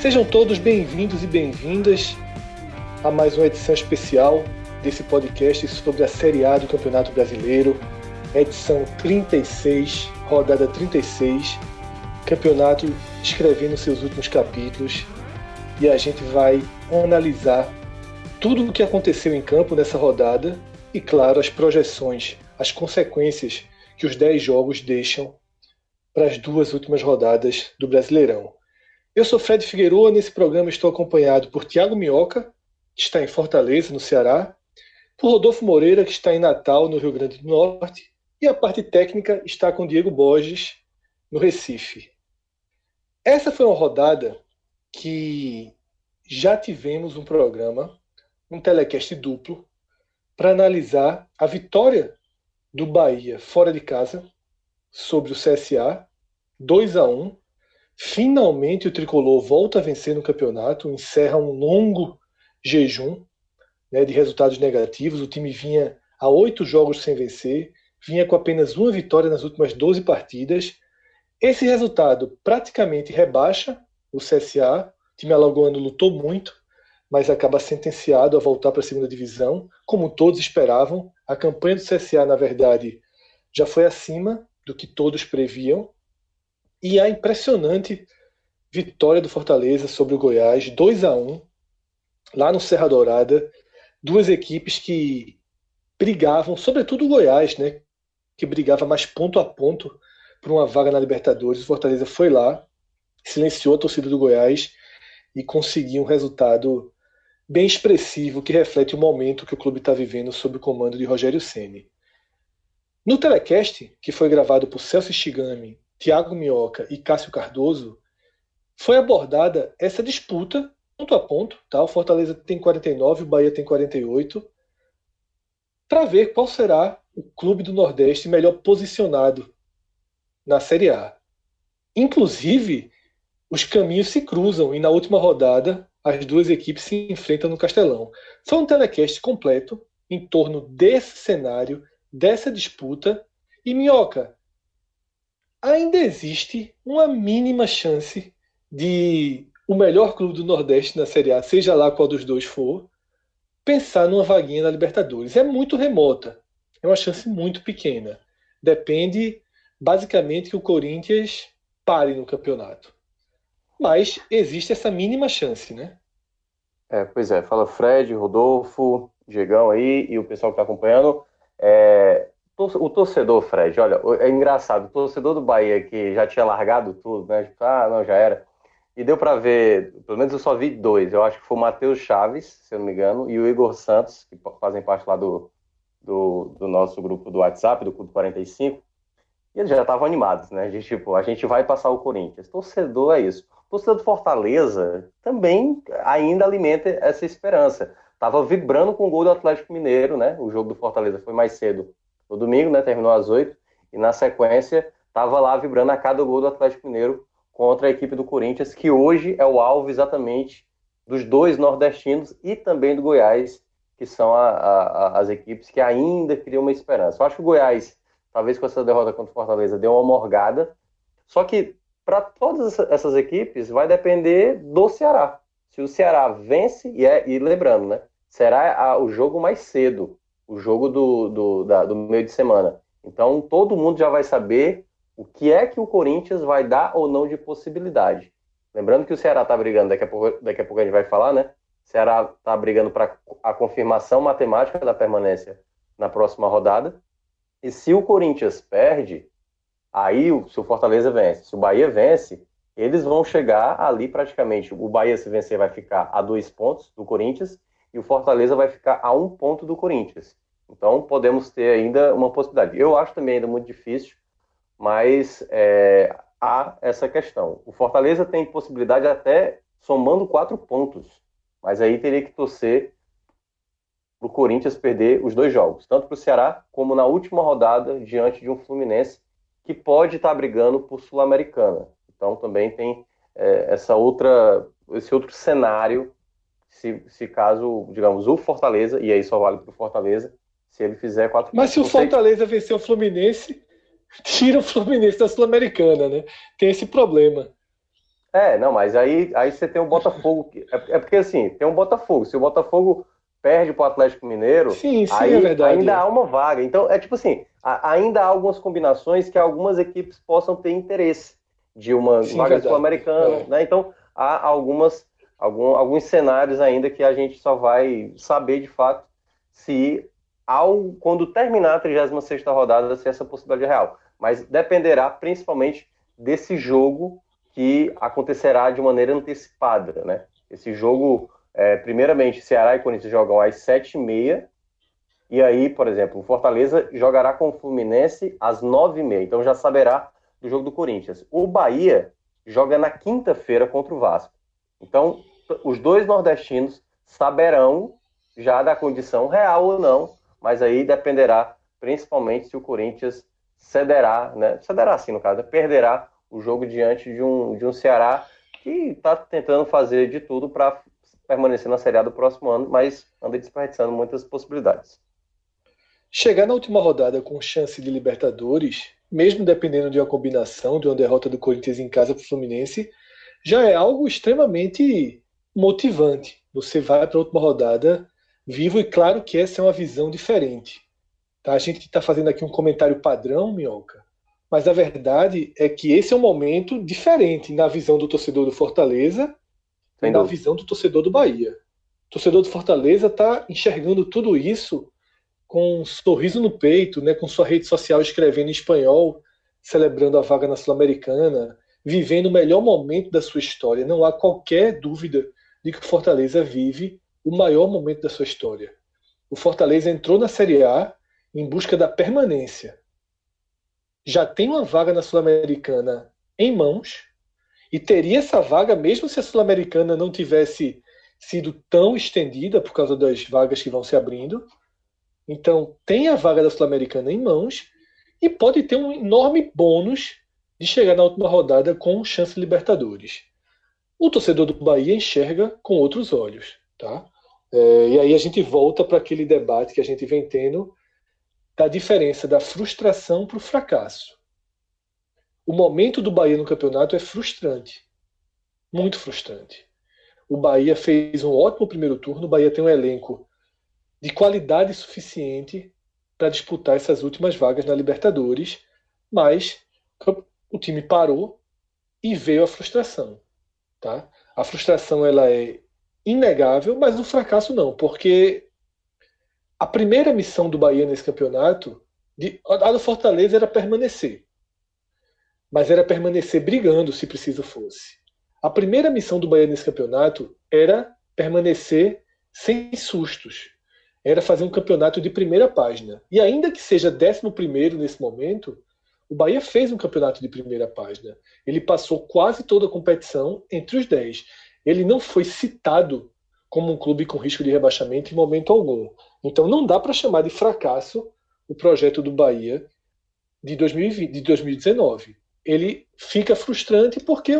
Sejam todos bem-vindos e bem-vindas a mais uma edição especial desse podcast sobre a Série A do Campeonato Brasileiro, edição 36, rodada 36, campeonato escrevendo seus últimos capítulos e a gente vai analisar tudo o que aconteceu em campo nessa rodada e, claro, as projeções, as consequências que os 10 jogos deixam para as duas últimas rodadas do Brasileirão. Eu sou Fred Figueiredo, nesse programa estou acompanhado por Tiago Minhoca, que está em Fortaleza, no Ceará, por Rodolfo Moreira, que está em Natal, no Rio Grande do Norte, e a parte técnica está com Diego Borges, no Recife. Essa foi uma rodada que já tivemos um programa, um telecast duplo, para analisar a vitória do Bahia fora de casa sobre o CSA, 2 a 1 Finalmente o tricolor volta a vencer no campeonato, encerra um longo jejum né, de resultados negativos. O time vinha a oito jogos sem vencer, vinha com apenas uma vitória nas últimas 12 partidas. Esse resultado praticamente rebaixa o CSA. O time alagoano lutou muito, mas acaba sentenciado a voltar para a segunda divisão, como todos esperavam. A campanha do CSA, na verdade, já foi acima do que todos previam. E a impressionante vitória do Fortaleza sobre o Goiás, 2 a 1 lá no Serra Dourada. Duas equipes que brigavam, sobretudo o Goiás, né, que brigava mais ponto a ponto por uma vaga na Libertadores. O Fortaleza foi lá, silenciou a torcida do Goiás e conseguiu um resultado bem expressivo que reflete o momento que o clube está vivendo sob o comando de Rogério Ceni. No telecast, que foi gravado por Celso Shigami Tiago Minhoca e Cássio Cardoso, foi abordada essa disputa ponto a ponto, tá? O Fortaleza tem 49, o Bahia tem 48, para ver qual será o clube do Nordeste melhor posicionado na Série A. Inclusive, os caminhos se cruzam e na última rodada as duas equipes se enfrentam no Castelão. Foi um telecast completo em torno desse cenário, dessa disputa. E Minhoca, ainda existe uma mínima chance de o melhor clube do Nordeste na Série A, seja lá qual dos dois for, pensar numa vaguinha na Libertadores. É muito remota, é uma chance muito pequena. Depende basicamente que o Corinthians pare no campeonato. Mas existe essa mínima chance, né? É, pois é, fala Fred, Rodolfo, Diegão aí e o pessoal que está acompanhando. É, o torcedor, Fred, olha, é engraçado, o torcedor do Bahia que já tinha largado tudo, né? Tipo, ah, não, já era. E deu para ver, pelo menos eu só vi dois. Eu acho que foi o Matheus Chaves, se eu não me engano, e o Igor Santos, que fazem parte lá do, do, do nosso grupo do WhatsApp, do Clube 45. E eles já estavam animados, né? Gente, tipo, a gente vai passar o Corinthians. Torcedor é isso. Torcedor do Fortaleza também ainda alimenta essa esperança. Tava vibrando com o gol do Atlético Mineiro, né? O jogo do Fortaleza foi mais cedo no domingo, né? Terminou às 8 e na sequência estava lá vibrando a cada gol do Atlético Mineiro contra a equipe do Corinthians, que hoje é o alvo exatamente dos dois nordestinos e também do Goiás, que são a, a, as equipes que ainda criam uma esperança. Eu acho que o Goiás, talvez com essa derrota contra o Fortaleza, deu uma morgada. Só que para todas essas equipes vai depender do Ceará. Se o Ceará vence, e, é, e lembrando, né? Será a, o jogo mais cedo o jogo do, do, da, do meio de semana. Então todo mundo já vai saber o que é que o Corinthians vai dar ou não de possibilidade. Lembrando que o Ceará está brigando, daqui a, pouco, daqui a pouco a gente vai falar, né? O Ceará está brigando para a confirmação matemática da permanência na próxima rodada. E se o Corinthians perde, aí se o Fortaleza vence, se o Bahia vence, eles vão chegar ali praticamente. O Bahia, se vencer, vai ficar a dois pontos do Corinthians e o Fortaleza vai ficar a um ponto do Corinthians. Então podemos ter ainda uma possibilidade. Eu acho também ainda muito difícil, mas é, há essa questão. O Fortaleza tem possibilidade até somando quatro pontos, mas aí teria que torcer para o Corinthians perder os dois jogos, tanto para o Ceará como na última rodada diante de um Fluminense que pode estar tá brigando por Sul-Americana. Então também tem é, essa outra, esse outro cenário, se, se caso, digamos, o Fortaleza, e aí só vale para o Fortaleza, se ele fizer quatro Mas se o Fortaleza vencer o Fluminense, tira o Fluminense da Sul-Americana, né? Tem esse problema. É, não, mas aí, aí você tem o Botafogo. É, é porque assim, tem um Botafogo. Se o Botafogo perde para o Atlético Mineiro, sim, sim, aí é verdade, ainda há uma vaga. Então, é tipo assim, ainda há algumas combinações que algumas equipes possam ter interesse de uma sim, vaga sul-americana, é. né? Então, há algumas, algum, alguns cenários ainda que a gente só vai saber de fato se ao quando terminar a 36 rodada se essa possibilidade é real. Mas dependerá principalmente desse jogo que acontecerá de maneira antecipada, né? Esse jogo, é, primeiramente, Ceará e Corinthians jogam às 7h30, e aí, por exemplo, o Fortaleza jogará com o Fluminense às 9h30, então já saberá do jogo do Corinthians. O Bahia joga na quinta-feira contra o Vasco. Então, os dois nordestinos saberão já da condição real ou não, mas aí dependerá principalmente se o Corinthians cederá, né? Cederá sim, no caso, perderá o jogo diante de um, de um Ceará que está tentando fazer de tudo para permanecer na Série A do próximo ano, mas anda desperdiçando muitas possibilidades. Chegar na última rodada com chance de Libertadores, mesmo dependendo de uma combinação de uma derrota do Corinthians em casa para o Fluminense, já é algo extremamente motivante. Você vai para a última rodada vivo e claro que essa é uma visão diferente. Tá? A gente está fazendo aqui um comentário padrão, Minhoca, mas a verdade é que esse é um momento diferente na visão do torcedor do Fortaleza e na visão do torcedor do Bahia. O torcedor do Fortaleza está enxergando tudo isso com um sorriso no peito, né, com sua rede social escrevendo em espanhol, celebrando a vaga na Sul-Americana, vivendo o melhor momento da sua história. Não há qualquer dúvida de que o Fortaleza vive o maior momento da sua história. O Fortaleza entrou na Série A em busca da permanência já tem uma vaga na Sul-Americana em mãos e teria essa vaga mesmo se a Sul-Americana não tivesse sido tão estendida por causa das vagas que vão se abrindo. Então, tem a vaga da Sul-Americana em mãos e pode ter um enorme bônus de chegar na última rodada com chance de Libertadores. O torcedor do Bahia enxerga com outros olhos, tá? É, e aí a gente volta para aquele debate que a gente vem tendo da diferença da frustração para o fracasso. O momento do Bahia no campeonato é frustrante. Muito frustrante. O Bahia fez um ótimo primeiro turno. O Bahia tem um elenco de qualidade suficiente para disputar essas últimas vagas na Libertadores, mas o time parou e veio a frustração. Tá? A frustração ela é inegável, mas o fracasso não, porque a primeira missão do Bahia nesse campeonato, de, a do Fortaleza era permanecer. Mas era permanecer brigando, se preciso fosse. A primeira missão do Bahia nesse campeonato era permanecer sem sustos. Era fazer um campeonato de primeira página. E ainda que seja décimo primeiro nesse momento, o Bahia fez um campeonato de primeira página. Ele passou quase toda a competição entre os dez. Ele não foi citado como um clube com risco de rebaixamento em momento algum. Então não dá para chamar de fracasso o projeto do Bahia de, 2020, de 2019. Ele fica frustrante porque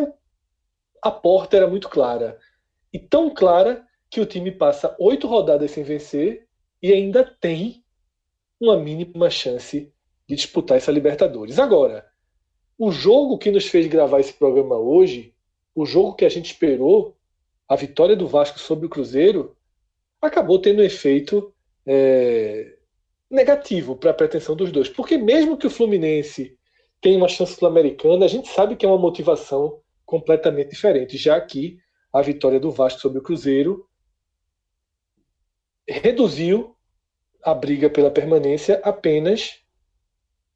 a porta era muito clara. E tão clara que o time passa oito rodadas sem vencer e ainda tem uma mínima chance de disputar essa Libertadores. Agora, o jogo que nos fez gravar esse programa hoje, o jogo que a gente esperou a vitória do Vasco sobre o Cruzeiro acabou tendo um efeito é, negativo para a pretensão dos dois. Porque mesmo que o Fluminense tenha uma chance sul-americana, a gente sabe que é uma motivação completamente diferente, já que a vitória do Vasco sobre o Cruzeiro reduziu a briga pela permanência apenas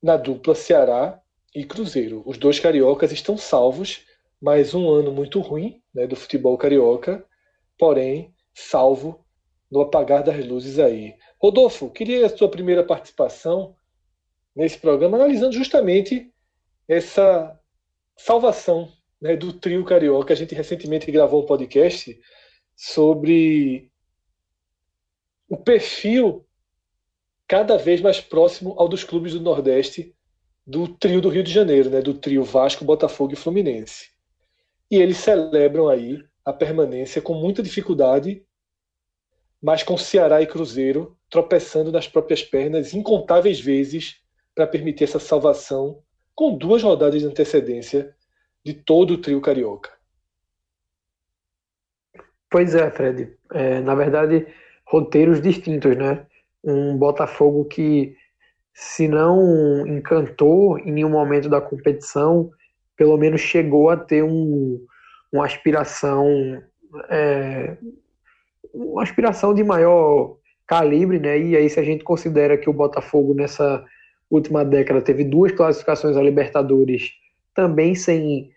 na dupla Ceará e Cruzeiro. Os dois cariocas estão salvos mais um ano muito ruim né, do futebol carioca, porém salvo no apagar das luzes aí. Rodolfo, queria a sua primeira participação nesse programa, analisando justamente essa salvação né, do trio carioca. A gente recentemente gravou um podcast sobre o perfil cada vez mais próximo ao dos clubes do Nordeste do trio do Rio de Janeiro, né, do trio Vasco, Botafogo e Fluminense. e eles celebram aí a permanência com muita dificuldade, mas com Ceará e Cruzeiro tropeçando nas próprias pernas incontáveis vezes para permitir essa salvação com duas rodadas de antecedência de todo o trio carioca. Pois é, Fred. É, na verdade, roteiros distintos, né? Um Botafogo que, se não encantou em nenhum momento da competição, pelo menos chegou a ter um, uma aspiração é, uma aspiração de maior calibre, né? E aí se a gente considera que o Botafogo nessa última década teve duas classificações a Libertadores, também sem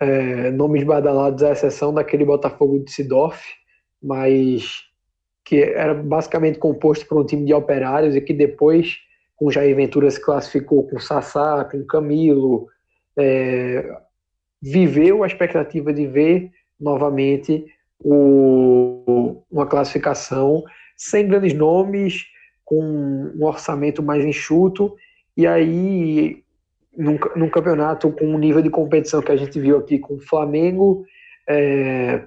é, nomes badalados, à exceção daquele Botafogo de Sidorf, mas que era basicamente composto por um time de operários e que depois, com Jair Ventura, se classificou com Sassá, com Camilo, é, viveu a expectativa de ver novamente o, uma classificação sem grandes nomes, com um orçamento mais enxuto, e aí num, num campeonato com um nível de competição que a gente viu aqui com o Flamengo é,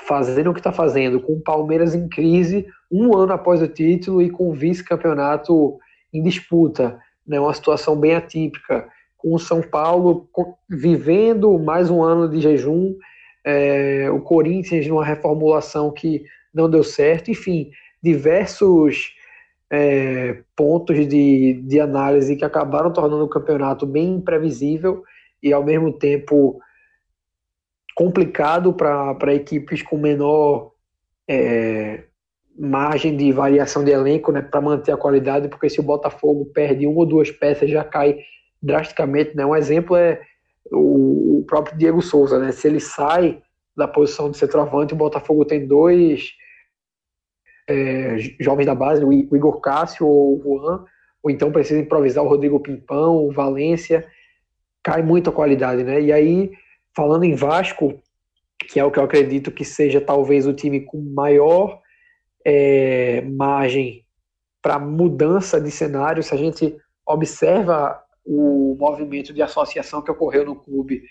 fazendo o que está fazendo, com o Palmeiras em crise, um ano após o título e com o vice-campeonato em disputa, né, uma situação bem atípica, com o São Paulo vivendo mais um ano de jejum, é, o Corinthians numa reformulação que não deu certo, enfim, diversos é, pontos de, de análise que acabaram tornando o campeonato bem imprevisível e ao mesmo tempo complicado para equipes com menor é, margem de variação de elenco né, para manter a qualidade, porque se o Botafogo perde uma ou duas peças já cai drasticamente. Né? Um exemplo é o, próprio Diego Souza, né? se ele sai da posição de centroavante, o Botafogo tem dois é, jovens da base, o Igor Cássio ou o Juan, ou então precisa improvisar o Rodrigo Pimpão, o Valência, cai muito a qualidade, né? E aí, falando em Vasco, que é o que eu acredito que seja talvez o time com maior é, margem para mudança de cenário, se a gente observa o movimento de associação que ocorreu no clube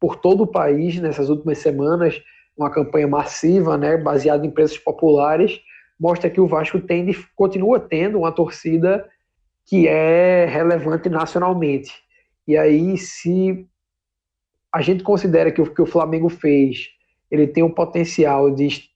por todo o país nessas últimas semanas, uma campanha massiva, né, baseada em preços populares, mostra que o Vasco tem, continua tendo uma torcida que é relevante nacionalmente. E aí, se a gente considera que o que o Flamengo fez, ele tem o potencial de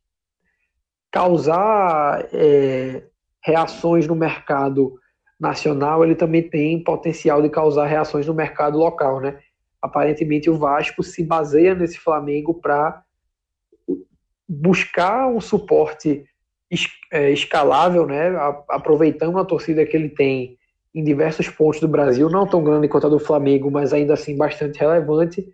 causar é, reações no mercado nacional, ele também tem potencial de causar reações no mercado local, né? Aparentemente o Vasco se baseia nesse Flamengo para buscar um suporte é, escalável, né? aproveitando a torcida que ele tem em diversos pontos do Brasil, não tão grande quanto a do Flamengo, mas ainda assim bastante relevante,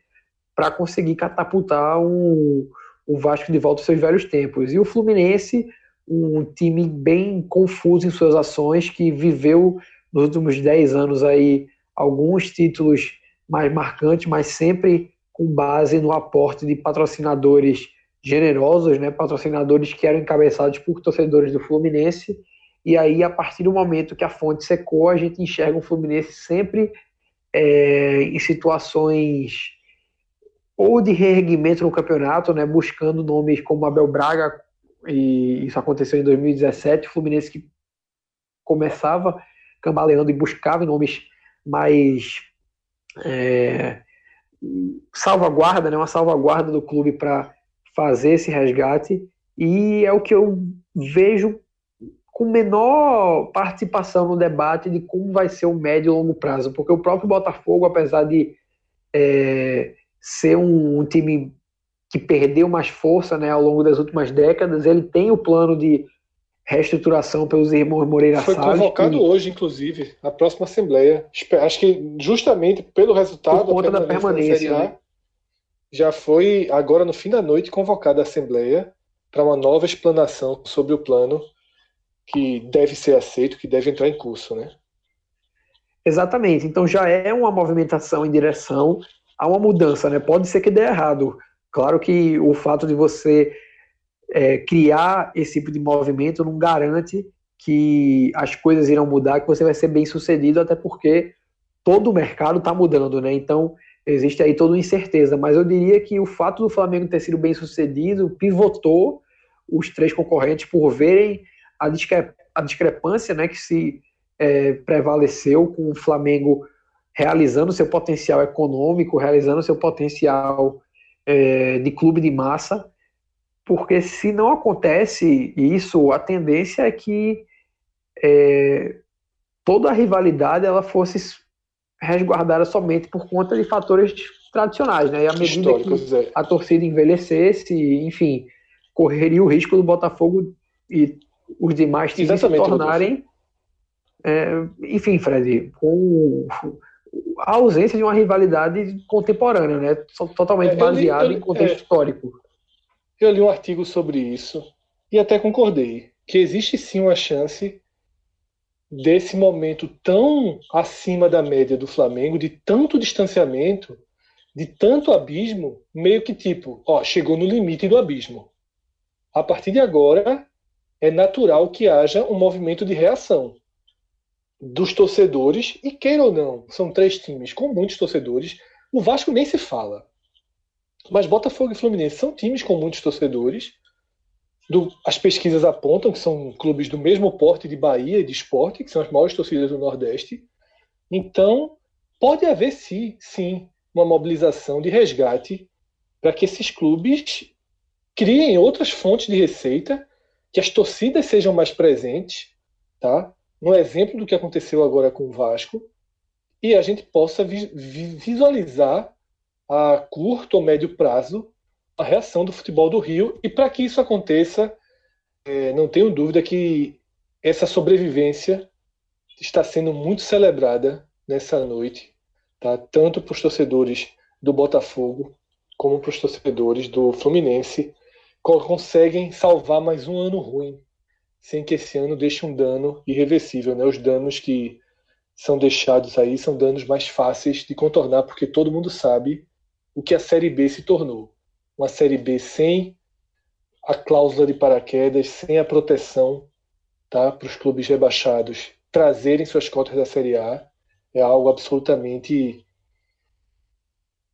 para conseguir catapultar um, o Vasco de volta aos seus velhos tempos. E o Fluminense, um time bem confuso em suas ações, que viveu nos últimos 10 anos aí alguns títulos mais marcantes, mas sempre com base no aporte de patrocinadores generosos, né, patrocinadores que eram encabeçados por torcedores do Fluminense. E aí, a partir do momento que a fonte secou, a gente enxerga o Fluminense sempre é, em situações ou de reerguimento no campeonato, né, buscando nomes como Abel Braga, e isso aconteceu em 2017, o Fluminense que começava cambaleando e buscava nomes mais é, salvaguarda, né, uma salvaguarda do clube para fazer esse resgate. E é o que eu vejo com menor participação no debate de como vai ser o médio e longo prazo, porque o próprio Botafogo, apesar de é, ser um, um, time que perdeu mais força né, ao longo das últimas décadas, ele tem o plano de reestruturação pelos irmãos Moreira Foi Salles. Foi convocado que... hoje, inclusive, a próxima Assembleia. Acho que justamente pelo resultado Por conta da permanência. Da né? já foi, agora no fim da noite, convocada a Assembleia para uma nova explanação sobre o plano que deve ser aceito, que deve entrar em curso, né? Exatamente. Então já é uma movimentação em direção a uma mudança, né? Pode ser que dê errado. Claro que o fato de você é, criar esse tipo de movimento não garante que as coisas irão mudar, que você vai ser bem sucedido, até porque todo o mercado está mudando, né? Então existe aí toda uma incerteza, mas eu diria que o fato do Flamengo ter sido bem sucedido pivotou os três concorrentes por verem a, discre a discrepância né, que se é, prevaleceu com o Flamengo realizando seu potencial econômico, realizando seu potencial é, de clube de massa, porque se não acontece isso, a tendência é que é, toda a rivalidade ela fosse resguardada somente por conta de fatores tradicionais, né? E à medida que é. a torcida envelhecesse, enfim, correria o risco do Botafogo e os demais times se tornarem, é, enfim, Fred, com a ausência de uma rivalidade contemporânea, né? Totalmente é, baseada em contexto é, histórico. Eu li um artigo sobre isso e até concordei que existe sim uma chance desse momento tão acima da média do Flamengo, de tanto distanciamento, de tanto abismo, meio que tipo, ó, chegou no limite do abismo. A partir de agora, é natural que haja um movimento de reação dos torcedores, e queira ou não, são três times com muitos torcedores. O Vasco nem se fala. Mas Botafogo e Fluminense são times com muitos torcedores do, as pesquisas apontam que são clubes do mesmo porte de Bahia e de esporte, que são as maiores torcidas do Nordeste. Então, pode haver sim, sim uma mobilização de resgate para que esses clubes criem outras fontes de receita, que as torcidas sejam mais presentes, tá? Um exemplo do que aconteceu agora com o Vasco, e a gente possa vi visualizar a curto ou médio prazo a reação do futebol do Rio. E para que isso aconteça, é, não tenho dúvida que essa sobrevivência está sendo muito celebrada nessa noite, tá? tanto para os torcedores do Botafogo como para os torcedores do Fluminense, conseguem salvar mais um ano ruim, sem que esse ano deixe um dano irreversível. Né? Os danos que são deixados aí são danos mais fáceis de contornar, porque todo mundo sabe o que a Série B se tornou uma Série B sem a cláusula de paraquedas, sem a proteção tá, para os clubes rebaixados trazerem suas cotas da Série A, é algo absolutamente.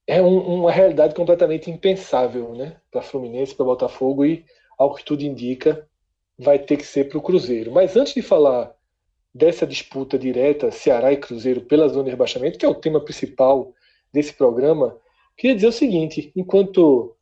É um, uma realidade completamente impensável né, para Fluminense, para Botafogo e, ao que tudo indica, vai ter que ser para o Cruzeiro. Mas antes de falar dessa disputa direta Ceará e Cruzeiro pela zona de rebaixamento, que é o tema principal desse programa, queria dizer o seguinte: enquanto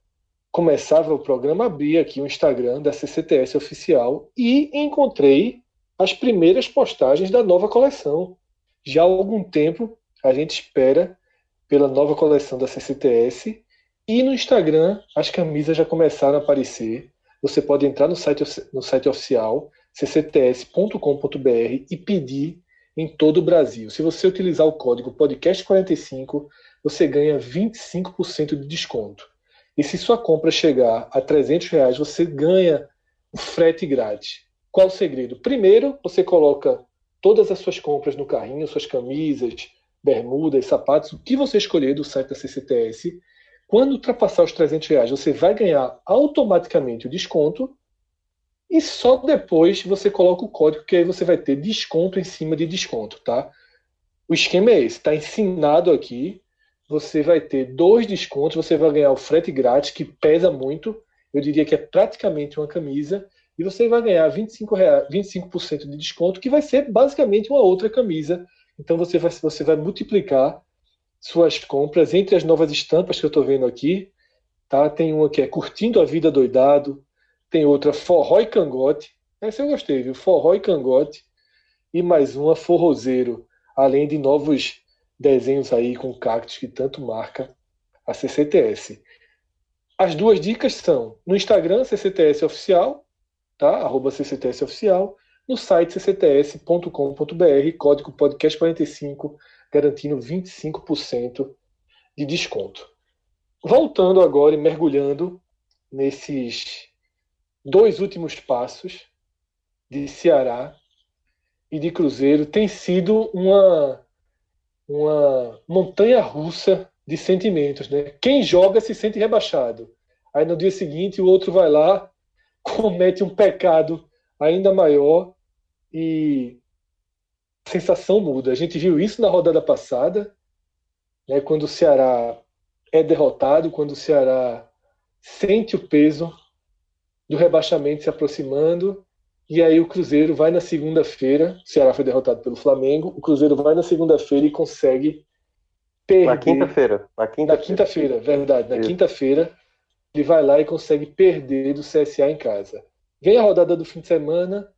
começava o programa, abri aqui o Instagram da CCTS oficial e encontrei as primeiras postagens da nova coleção. Já há algum tempo a gente espera pela nova coleção da CCTS e no Instagram as camisas já começaram a aparecer. Você pode entrar no site, no site oficial ccts.com.br e pedir em todo o Brasil. Se você utilizar o código podcast45, você ganha 25% de desconto. E se sua compra chegar a 300 reais, você ganha o frete grátis. Qual o segredo? Primeiro, você coloca todas as suas compras no carrinho, suas camisas, bermudas, sapatos, o que você escolher do site da CCTS. Quando ultrapassar os 300 reais, você vai ganhar automaticamente o desconto e só depois você coloca o código que aí você vai ter desconto em cima de desconto, tá? O esquema é esse, está ensinado aqui você vai ter dois descontos, você vai ganhar o frete grátis, que pesa muito, eu diria que é praticamente uma camisa, e você vai ganhar 25%, reais, 25 de desconto, que vai ser basicamente uma outra camisa. Então você vai, você vai multiplicar suas compras entre as novas estampas que eu estou vendo aqui. Tá? Tem uma que é Curtindo a Vida Doidado, tem outra Forró e Cangote. Essa eu gostei, viu? Forró e Cangote. E mais uma Forrozeiro, além de novos desenhos aí com cactos que tanto marca a CCTS. As duas dicas são no Instagram CCTS oficial, tá? Arroba CCTS oficial, no site ccts.com.br, código podcast 45, garantindo 25% de desconto. Voltando agora e mergulhando nesses dois últimos passos de Ceará e de Cruzeiro, tem sido uma uma montanha russa de sentimentos, né? Quem joga se sente rebaixado. Aí no dia seguinte o outro vai lá, comete um pecado ainda maior e sensação muda. A gente viu isso na rodada passada né, quando o Ceará é derrotado, quando o Ceará sente o peso do rebaixamento se aproximando, e aí o Cruzeiro vai na segunda-feira, o Ceará foi derrotado pelo Flamengo, o Cruzeiro vai na segunda-feira e consegue perder. Na quinta-feira. Na quinta-feira, quinta verdade. Na quinta-feira, ele vai lá e consegue perder do CSA em casa. Vem a rodada do fim de semana,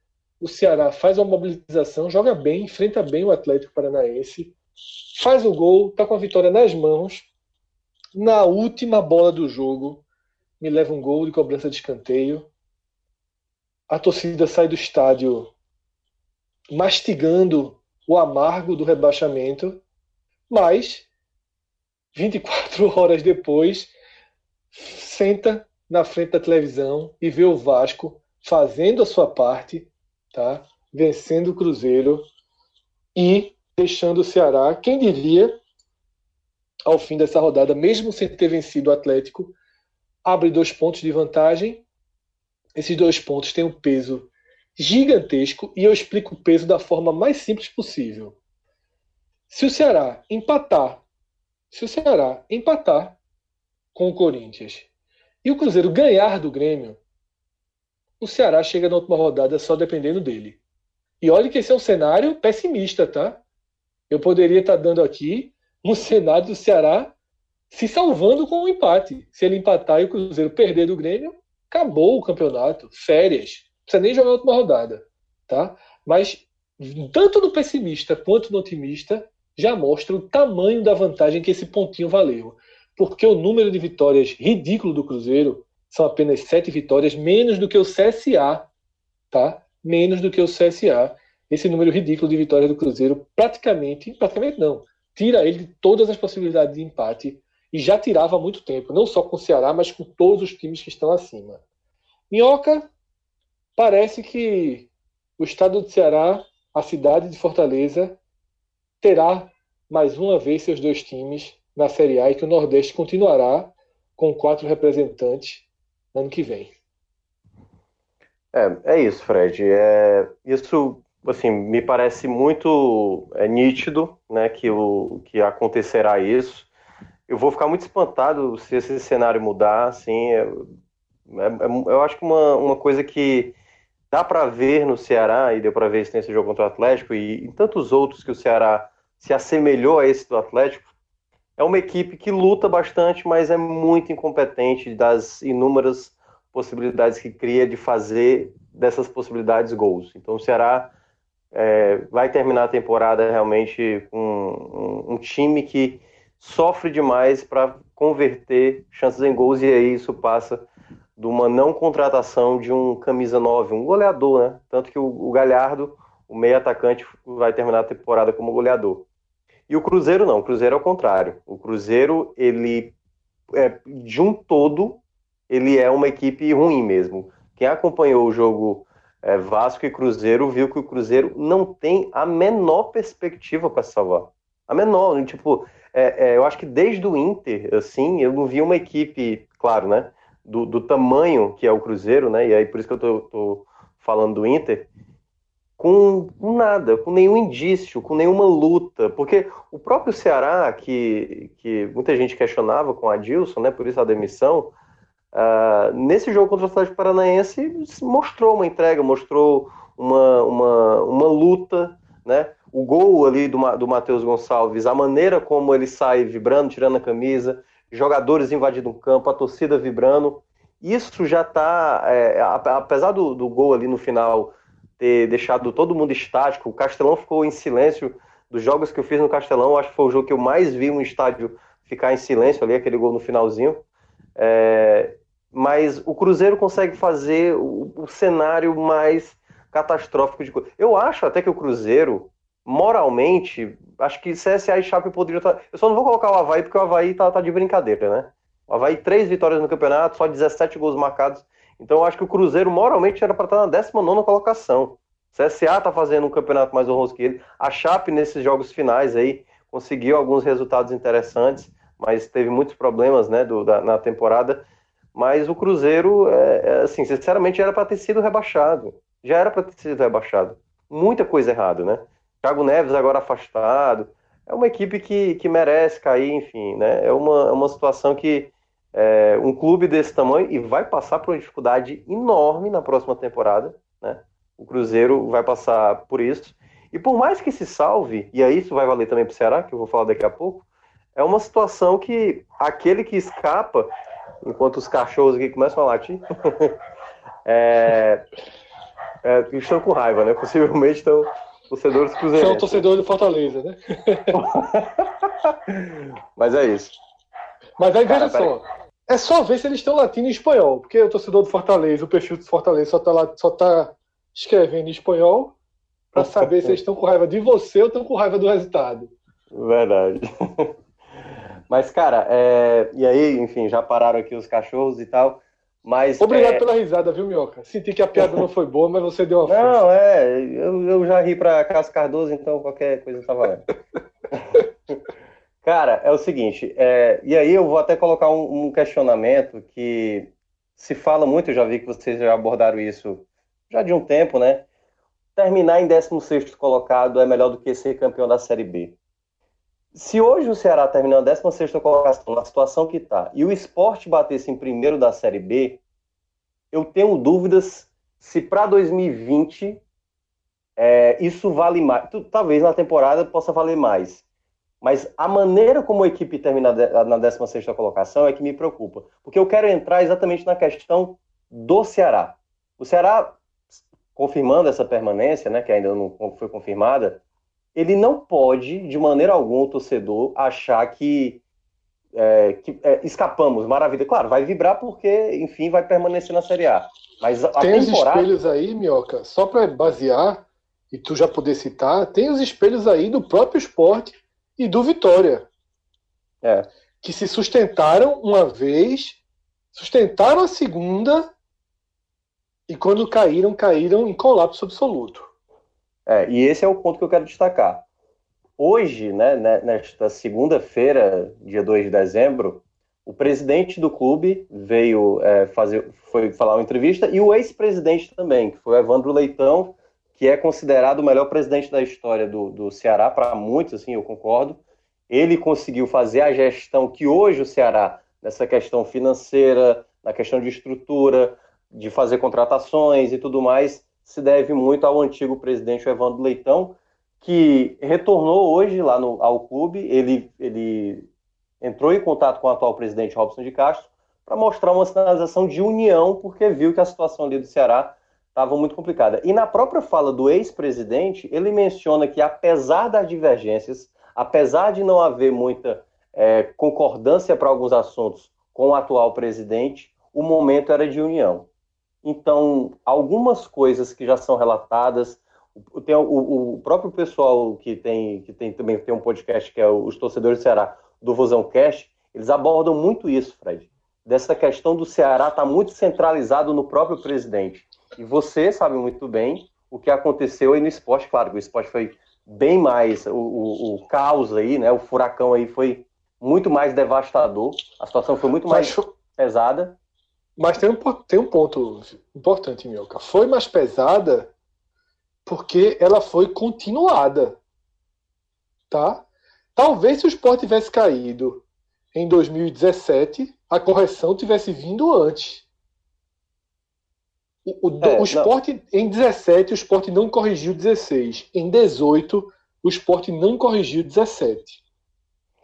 o Ceará faz uma mobilização, joga bem, enfrenta bem o Atlético Paranaense, faz o gol, tá com a vitória nas mãos. Na última bola do jogo, me leva um gol de cobrança de escanteio. A torcida sai do estádio mastigando o amargo do rebaixamento, mas 24 horas depois senta na frente da televisão e vê o Vasco fazendo a sua parte, tá? Vencendo o Cruzeiro e deixando o Ceará, quem diria, ao fim dessa rodada, mesmo sem ter vencido o Atlético, abre dois pontos de vantagem. Esses dois pontos têm um peso gigantesco e eu explico o peso da forma mais simples possível. Se o Ceará empatar, se o Ceará empatar com o Corinthians e o Cruzeiro ganhar do Grêmio, o Ceará chega na última rodada só dependendo dele. E olha que esse é um cenário pessimista, tá? Eu poderia estar dando aqui um cenário do Ceará se salvando com o um empate. Se ele empatar e o Cruzeiro perder do Grêmio, acabou o campeonato, férias. Não precisa nem jogar a última rodada, tá? Mas tanto no pessimista quanto no otimista já mostra o tamanho da vantagem que esse pontinho valeu. Porque o número de vitórias ridículo do Cruzeiro são apenas sete vitórias, menos do que o CSA, tá? Menos do que o CSA. Esse número ridículo de vitórias do Cruzeiro praticamente, praticamente não, tira ele de todas as possibilidades de empate e já tirava há muito tempo, não só com o Ceará, mas com todos os times que estão acima. Minhoca, parece que o estado do Ceará, a cidade de Fortaleza, terá mais uma vez seus dois times na Série A e que o Nordeste continuará com quatro representantes ano que vem. É, é isso, Fred. É, isso assim, me parece muito é, nítido né, que, o, que acontecerá isso eu vou ficar muito espantado se esse cenário mudar, assim, é, é, é, eu acho que uma, uma coisa que dá para ver no Ceará, e deu para ver isso nesse jogo contra o Atlético, e em tantos outros que o Ceará se assemelhou a esse do Atlético, é uma equipe que luta bastante, mas é muito incompetente das inúmeras possibilidades que cria de fazer dessas possibilidades gols. Então o Ceará é, vai terminar a temporada realmente com um, um, time que sofre demais para converter chances em gols, e aí isso passa de uma não contratação de um camisa 9, um goleador, né? Tanto que o, o Galhardo, o meio atacante, vai terminar a temporada como goleador. E o Cruzeiro não, o Cruzeiro é o contrário. O Cruzeiro, ele, é, de um todo, ele é uma equipe ruim mesmo. Quem acompanhou o jogo é, Vasco e Cruzeiro viu que o Cruzeiro não tem a menor perspectiva para salvar. A menor, tipo, é, é, eu acho que desde o Inter, assim, eu não vi uma equipe, claro, né, do, do tamanho que é o Cruzeiro, né, e aí por isso que eu tô, tô falando do Inter, com nada, com nenhum indício, com nenhuma luta, porque o próprio Ceará, que, que muita gente questionava com a Dilson, né, por isso a demissão, uh, nesse jogo contra o Atlético Paranaense mostrou uma entrega, mostrou uma, uma, uma luta, né, o gol ali do, do Matheus Gonçalves, a maneira como ele sai vibrando, tirando a camisa, jogadores invadindo o campo, a torcida vibrando, isso já está, é, apesar do, do gol ali no final ter deixado todo mundo estático, o Castelão ficou em silêncio dos jogos que eu fiz no Castelão, acho que foi o jogo que eu mais vi um estádio ficar em silêncio ali, aquele gol no finalzinho. É, mas o Cruzeiro consegue fazer o, o cenário mais catastrófico de Eu acho até que o Cruzeiro, moralmente, acho que CSA e Chape poderiam estar. Tá, eu só não vou colocar o Havaí porque o Havaí tá, tá de brincadeira, né? O Havaí, três vitórias no campeonato, só 17 gols marcados. Então eu acho que o Cruzeiro moralmente era para estar tá na 19 colocação. CSA tá fazendo um campeonato mais honroso que ele. A Chape, nesses jogos finais aí, conseguiu alguns resultados interessantes, mas teve muitos problemas né, do, da, na temporada. Mas o Cruzeiro, é, é, assim, sinceramente, era para ter sido rebaixado. Já era para ter sido rebaixado. Muita coisa errada, né? Thiago Neves agora afastado. é uma equipe que, que merece cair, enfim, né? É uma, é uma situação que é, um clube desse tamanho e vai passar por uma dificuldade enorme na próxima temporada, né? O Cruzeiro vai passar por isso. E por mais que se salve, e aí isso vai valer também para o Ceará, que eu vou falar daqui a pouco, é uma situação que aquele que escapa, enquanto os cachorros aqui começam a latir, é, é, estão com raiva, né? Possivelmente estão torcedores cruzeirenses. São torcedores do Fortaleza, né? Mas é isso. Mas aí veja só, é só ver se eles estão latindo em espanhol, porque o torcedor do Fortaleza, o perfil do Fortaleza só está lá, só tá escrevendo em espanhol para saber se eles estão com raiva de você ou estão com raiva do resultado. Verdade. Mas, cara, é... e aí, enfim, já pararam aqui os cachorros e tal. Mas, Obrigado é... pela risada, viu, Minhoca? Senti que a piada não foi boa, mas você deu uma força. Não, é, eu, eu já ri pra Cássio Cardoso, então qualquer coisa tá valendo. Cara, é o seguinte, é... e aí eu vou até colocar um, um, questionamento que se fala muito, eu já vi que vocês já abordaram isso já de um tempo, né? Terminar em 16 colocado é melhor do que ser campeão da Série B. Se hoje o Ceará terminar a 16 colocação na situação que está e o esporte batesse em primeiro da Série B, eu tenho dúvidas se para 2020 é, isso vale mais. Talvez na temporada possa valer mais. Mas a maneira como a equipe termina na 16 colocação é que me preocupa. Porque eu quero entrar exatamente na questão do Ceará. O Ceará, confirmando essa permanência, né, que ainda não foi confirmada, ele não pode, de maneira alguma, o torcedor achar que, é, que é, escapamos, maravilha. Claro, vai vibrar porque, enfim, vai permanecer na Série A. Mas a tem temporada... os espelhos aí, Minhoca, só para basear, e tu já poder citar, tem os espelhos aí do próprio esporte e do Vitória. É. Que se sustentaram uma vez, sustentaram a segunda, e quando caíram, caíram em colapso absoluto. É, e esse é o ponto que eu quero destacar. Hoje, né, né nesta segunda-feira, dia 2 de dezembro, o presidente do clube veio é, fazer, foi falar uma entrevista e o ex-presidente também, que foi Evandro Leitão, que é considerado o melhor presidente da história do, do Ceará, para muitos, assim, eu concordo. Ele conseguiu fazer a gestão que hoje o Ceará, nessa questão financeira, na questão de estrutura, de fazer contratações e tudo mais, se deve muito ao antigo presidente Evandro Leitão, que retornou hoje lá no, ao clube. Ele, ele entrou em contato com o atual presidente Robson de Castro para mostrar uma sinalização de união, porque viu que a situação ali do Ceará estava muito complicada. E na própria fala do ex-presidente, ele menciona que, apesar das divergências, apesar de não haver muita é, concordância para alguns assuntos com o atual presidente, o momento era de união. Então, algumas coisas que já são relatadas, tem o, o, próprio pessoal que tem, que tem também tem um podcast que é os torcedores do Ceará, do Vozão Cast, eles abordam muito isso, Fred. Dessa questão do Ceará estar tá muito centralizado no próprio presidente. E você sabe muito bem o que aconteceu aí no esporte, claro, o esporte foi bem mais, o, o, o caos aí, né, o furacão aí foi muito mais devastador, a situação foi muito mais pesada. Mas tem um, tem um ponto importante, Mioca. Foi mais pesada porque ela foi continuada. Tá? Talvez se o esporte tivesse caído em 2017, a correção tivesse vindo antes. O, o, é, o esporte, em 17, o esporte não corrigiu 16. Em 18, o esporte não corrigiu 17.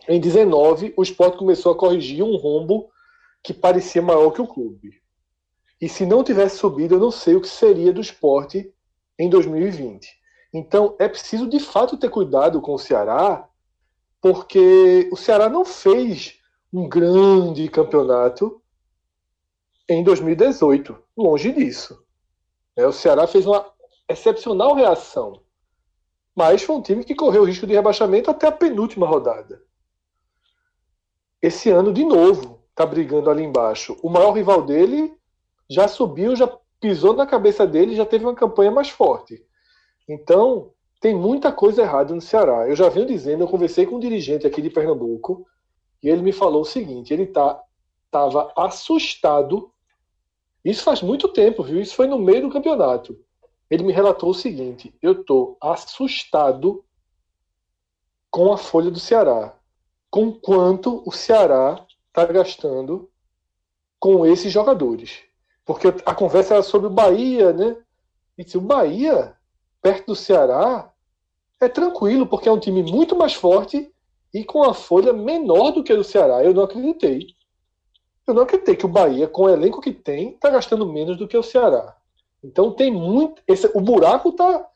Em 19, o esporte começou a corrigir um rombo que parecia maior que o clube. E se não tivesse subido, eu não sei o que seria do esporte em 2020. Então, é preciso de fato ter cuidado com o Ceará, porque o Ceará não fez um grande campeonato em 2018. Longe disso. É, o Ceará fez uma excepcional reação. Mas foi um time que correu o risco de rebaixamento até a penúltima rodada. Esse ano, de novo, tá brigando ali embaixo. O maior rival dele já subiu, já pisou na cabeça dele, já teve uma campanha mais forte. Então, tem muita coisa errada no Ceará. Eu já venho dizendo, eu conversei com um dirigente aqui de Pernambuco, e ele me falou o seguinte, ele tá assustado. Isso faz muito tempo, viu? Isso foi no meio do campeonato. Ele me relatou o seguinte: eu tô assustado com a folha do Ceará. Com quanto o Ceará está gastando com esses jogadores. Porque a conversa era sobre o Bahia, né? E disse, o Bahia, perto do Ceará, é tranquilo, porque é um time muito mais forte e com a folha menor do que a do Ceará. Eu não acreditei. Eu não acreditei que o Bahia, com o elenco que tem, está gastando menos do que o Ceará. Então tem muito. Esse, o buraco tá,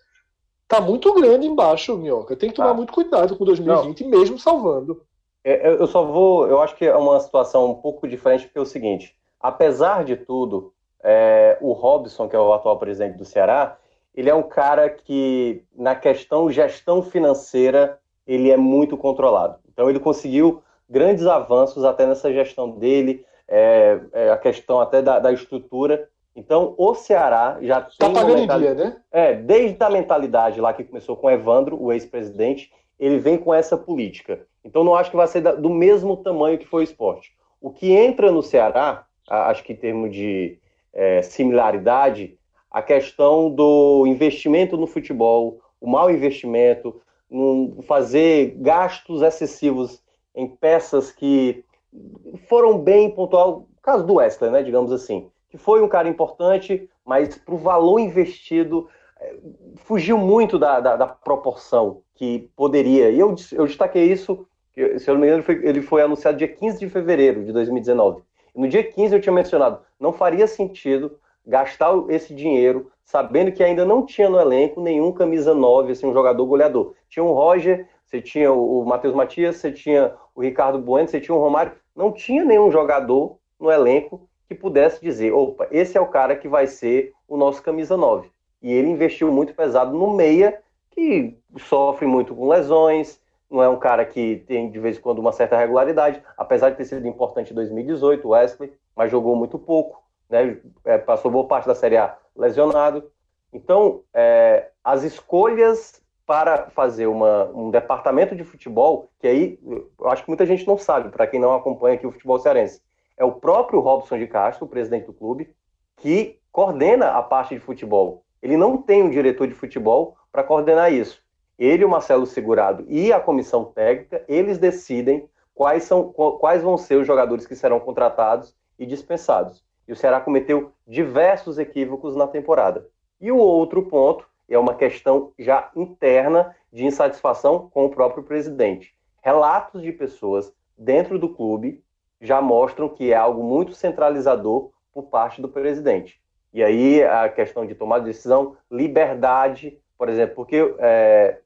tá muito grande embaixo, Minhoca. Tem que tomar ah. muito cuidado com 2020, não. mesmo salvando. É, eu só vou. Eu acho que é uma situação um pouco diferente, porque é o seguinte: apesar de tudo, é, o Robson, que é o atual presidente do Ceará, ele é um cara que, na questão gestão financeira, ele é muito controlado. Então, ele conseguiu grandes avanços até nessa gestão dele, é, é, a questão até da, da, estrutura. Então, o Ceará já tá tem. pagando mental... dia, né? É, desde a mentalidade lá que começou com Evandro, o ex-presidente, ele vem com essa política. Então, não acho que vai ser do mesmo tamanho que foi o esporte. O que entra no Ceará, acho que em termos de é, similaridade, a questão do investimento no futebol, o mau investimento, fazer gastos excessivos em peças que foram bem pontual, caso do Wesley, né, digamos assim, que foi um cara importante, mas para o valor investido é, fugiu muito da, da, da, proporção que poderia. E eu, eu destaquei isso, se eu não me engano, ele foi, ele foi anunciado dia 15 de fevereiro de 2019. E no dia 15 eu tinha mencionado, não faria sentido gastar esse dinheiro sabendo que ainda não tinha no elenco nenhum camisa 9, assim, um jogador goleador. Tinha o Roger, você tinha o Matheus Matias, você tinha o Ricardo Bueno, você tinha o Romário. Não tinha nenhum jogador no elenco que pudesse dizer, opa, esse é o cara que vai ser o nosso camisa 9. E ele investiu muito pesado no meia, que sofre muito com lesões, não é um cara que tem de vez em quando uma certa regularidade, apesar de ter sido importante em 2018, o Wesley, mas jogou muito pouco né, é, passou boa parte da Série A lesionado. Então, é, as escolhas para fazer uma, um departamento de futebol, que aí eu acho que muita gente não sabe, para quem não acompanha aqui o futebol cearense, é o próprio Robson de Castro, o presidente do clube, que coordena a parte de futebol. Ele não tem um diretor de futebol para coordenar isso. Ele, o Marcelo Segurado e a comissão técnica, eles decidem quais, são, quais vão ser os jogadores que serão contratados e dispensados. E o Ceará cometeu diversos equívocos na temporada. E o outro ponto é uma questão já interna de insatisfação com o próprio presidente. Relatos de pessoas dentro do clube já mostram que é algo muito centralizador por parte do presidente. E aí a questão de tomar decisão, liberdade, por exemplo, porque é,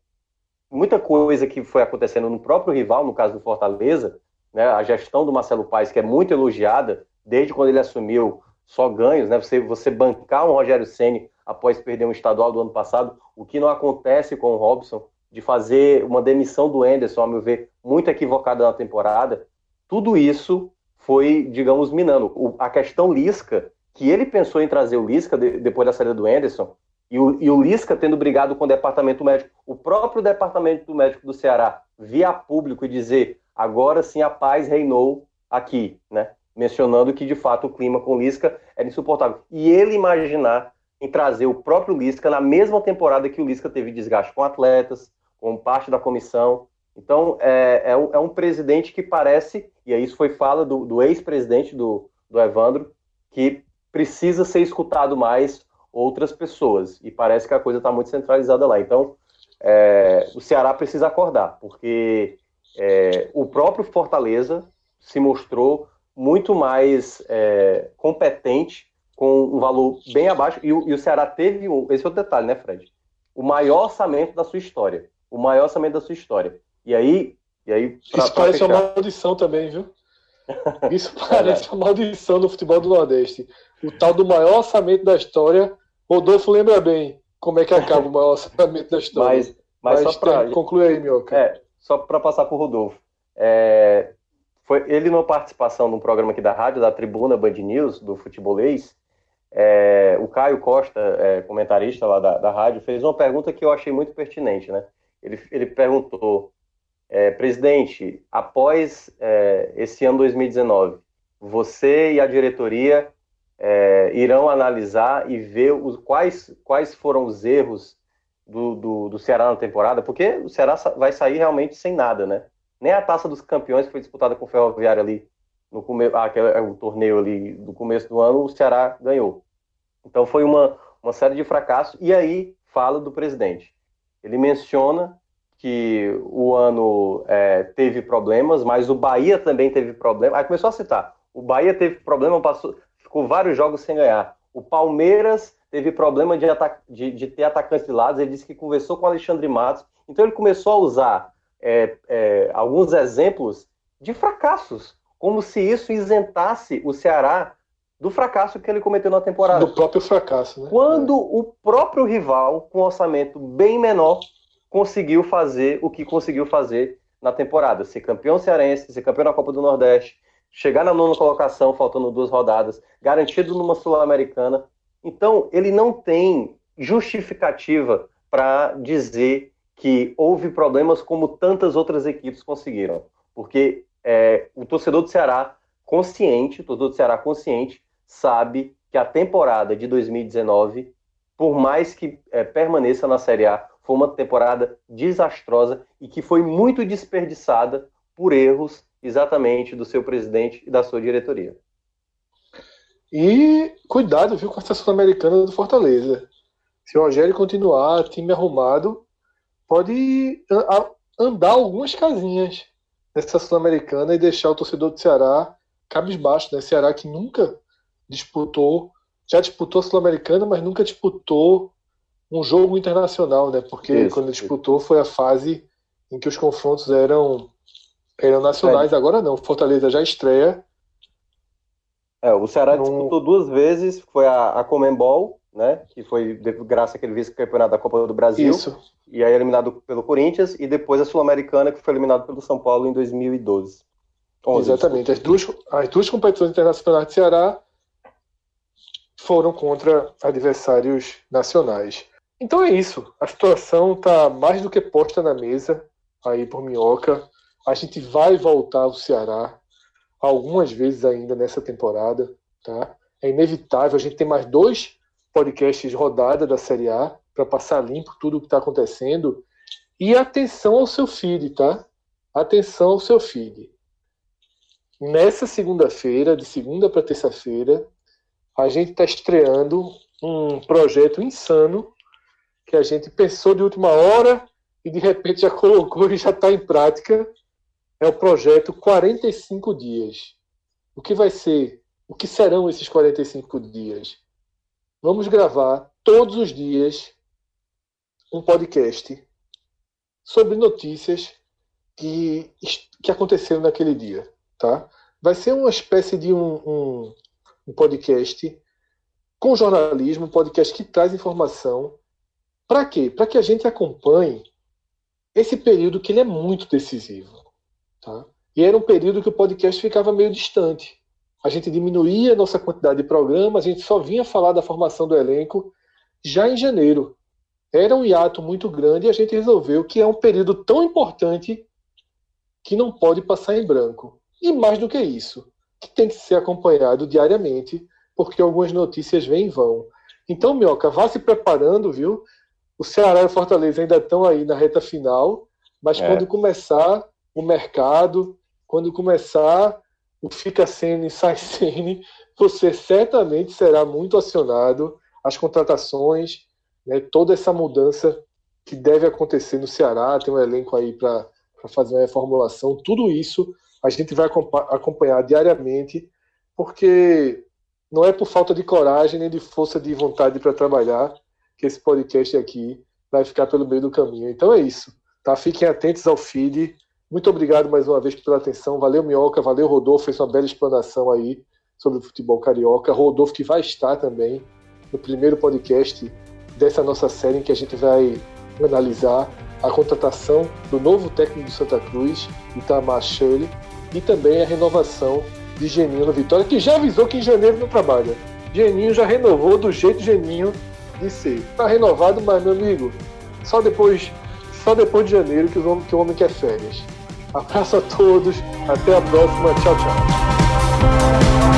muita coisa que foi acontecendo no próprio rival, no caso do Fortaleza, né, a gestão do Marcelo Paes, que é muito elogiada, desde quando ele assumiu só ganhos, né? Você, você bancar um Rogério Ceni após perder um estadual do ano passado, o que não acontece com o Robson, de fazer uma demissão do Enderson, a meu ver, muito equivocada na temporada, tudo isso foi, digamos, minando. O, a questão Lisca, que ele pensou em trazer o Lisca de, depois da saída do Enderson, e o, e o Lisca tendo brigado com o departamento médico, o próprio departamento médico do Ceará via público e dizer agora sim a paz reinou aqui, né? mencionando que de fato o clima com Lisca era insuportável. E ele imaginar em trazer o próprio Lisca na mesma temporada que o Lisca teve desgaste com atletas, com parte da comissão. Então é, é, um, é um, presidente que parece, e isso foi fala do, do ex-presidente do, do Evandro, que precisa ser escutado mais outras pessoas. E parece que a coisa está muito centralizada lá. Então é, o Ceará precisa acordar, porque é, o próprio Fortaleza se mostrou muito mais é, competente, com um valor bem abaixo. E o, e o Ceará teve, um, esse é o detalhe, né, Fred? O maior orçamento da sua história. O maior orçamento da sua história. E aí. E aí pra, Isso pra parece fechar... uma maldição também, viu? Isso parece uma maldição no futebol do Nordeste. O tal do maior orçamento da história. Rodolfo lembra bem como é que acaba o maior orçamento da história. Mas, mas, mas só para concluir aí, Mioca. É, só para passar por Rodolfo. É, foi ele numa participação num programa aqui da rádio, da Tribuna Band News, do Futebolês, é, o Caio Costa, é, comentarista lá da, da rádio, fez uma pergunta que eu achei muito pertinente, né? Ele, ele perguntou, é, presidente, após é, esse ano 2019, você e a diretoria é, irão analisar e ver os, quais, quais foram os erros do, do, do, Ceará na temporada, porque o Ceará vai sair realmente sem nada, né? Nem a taça dos campeões foi disputada com o Ferroviário ali no começo, ah, aquele, o torneio ali do começo do ano, o Ceará ganhou. Então foi uma, uma série de fracassos, e aí fala do presidente. Ele menciona que o ano é, teve problemas, mas o Bahia também teve problema. Aí começou a citar. O Bahia teve problema, passou, ficou vários jogos sem ganhar. O Palmeiras teve problema de, de, de ter atacantes de lados. Ele disse que conversou com o Alexandre Matos. Então ele começou a usar é, é, alguns exemplos de fracassos, como se isso isentasse o Ceará do fracasso que ele cometeu na temporada. Do próprio fracasso, né? Quando é. o próprio rival, com um orçamento bem menor, conseguiu fazer o que conseguiu fazer na temporada, ser campeão cearense, ser campeão da Copa do Nordeste, chegar na nona colocação, faltando duas rodadas, garantido numa Sul-Americana. Então, ele não tem justificativa para dizer que houve problemas como tantas outras equipes conseguiram. Porque é, o torcedor do Ceará consciente, o torcedor do Ceará consciente, sabe que a temporada de 2019, por mais que é, permaneça na Série A, foi uma temporada desastrosa e que foi muito desperdiçada por erros exatamente do seu presidente e da sua diretoria. E cuidado, viu, com a Sul-Americana do Fortaleza. Se o Rogério continuar, time arrumado, pode andar algumas casinhas nessa Sul-Americana e deixar o torcedor do Ceará cabisbaixo, né? Ceará que nunca disputou, já disputou a Sul-Americana, mas nunca disputou um jogo internacional, né? Porque isso, quando disputou foi a fase em que os confrontos eram eram nacionais. É. Agora não, Fortaleza já estreia. É, o Ceará disputou duas vezes, foi a, a Comembol, né? Que foi graças àquele vice-campeonato da Copa do Brasil. Isso. E aí eliminado pelo Corinthians e depois a Sul-Americana que foi eliminado pelo São Paulo em 2012. 11, Exatamente. As duas, as duas competições internacionais do Ceará foram contra adversários nacionais. Então é isso. A situação está mais do que posta na mesa aí por Minhoca. A gente vai voltar ao Ceará algumas vezes ainda nessa temporada, tá? É inevitável. A gente tem mais dois podcasts rodada da Série A para passar limpo tudo o que está acontecendo. E atenção ao seu feed, tá? Atenção ao seu feed. Nessa segunda-feira, de segunda para terça-feira, a gente está estreando um projeto insano que a gente pensou de última hora e de repente já colocou e já está em prática, é o projeto 45 dias. O que vai ser? O que serão esses 45 dias? Vamos gravar todos os dias um podcast sobre notícias que, que aconteceram naquele dia, tá? Vai ser uma espécie de um, um, um podcast com jornalismo, um podcast que traz informação para quê? Para que a gente acompanhe esse período que ele é muito decisivo. Tá? E era um período que o podcast ficava meio distante. A gente diminuía a nossa quantidade de programas, a gente só vinha falar da formação do elenco já em janeiro. Era um hiato muito grande e a gente resolveu que é um período tão importante que não pode passar em branco. E mais do que isso, que tem que ser acompanhado diariamente, porque algumas notícias vêm e vão. Então, Mioca, vá se preparando, viu? o Ceará e o Fortaleza ainda estão aí na reta final, mas é. quando começar o mercado, quando começar o fica sendo e sai sendo, você certamente será muito acionado as contratações, né, toda essa mudança que deve acontecer no Ceará, tem um elenco aí para fazer uma reformulação, tudo isso a gente vai acompanhar diariamente, porque não é por falta de coragem nem de força de vontade para trabalhar, que esse podcast aqui vai ficar pelo meio do caminho. Então é isso. Tá? Fiquem atentos ao feed. Muito obrigado mais uma vez pela atenção. Valeu, Minhoca. Valeu, Rodolfo. Fez uma bela explanação aí sobre o futebol carioca. Rodolfo, que vai estar também no primeiro podcast dessa nossa série em que a gente vai analisar a contratação do novo técnico do Santa Cruz, Itamar Shirley, e também a renovação de Geninho no Vitória, que já avisou que em janeiro não trabalha. Geninho já renovou do jeito Geninho de ser. Tá renovado, mas, meu amigo, só depois, só depois de janeiro que o homem, que o homem quer férias. Abraço a todos, até a próxima, tchau, tchau.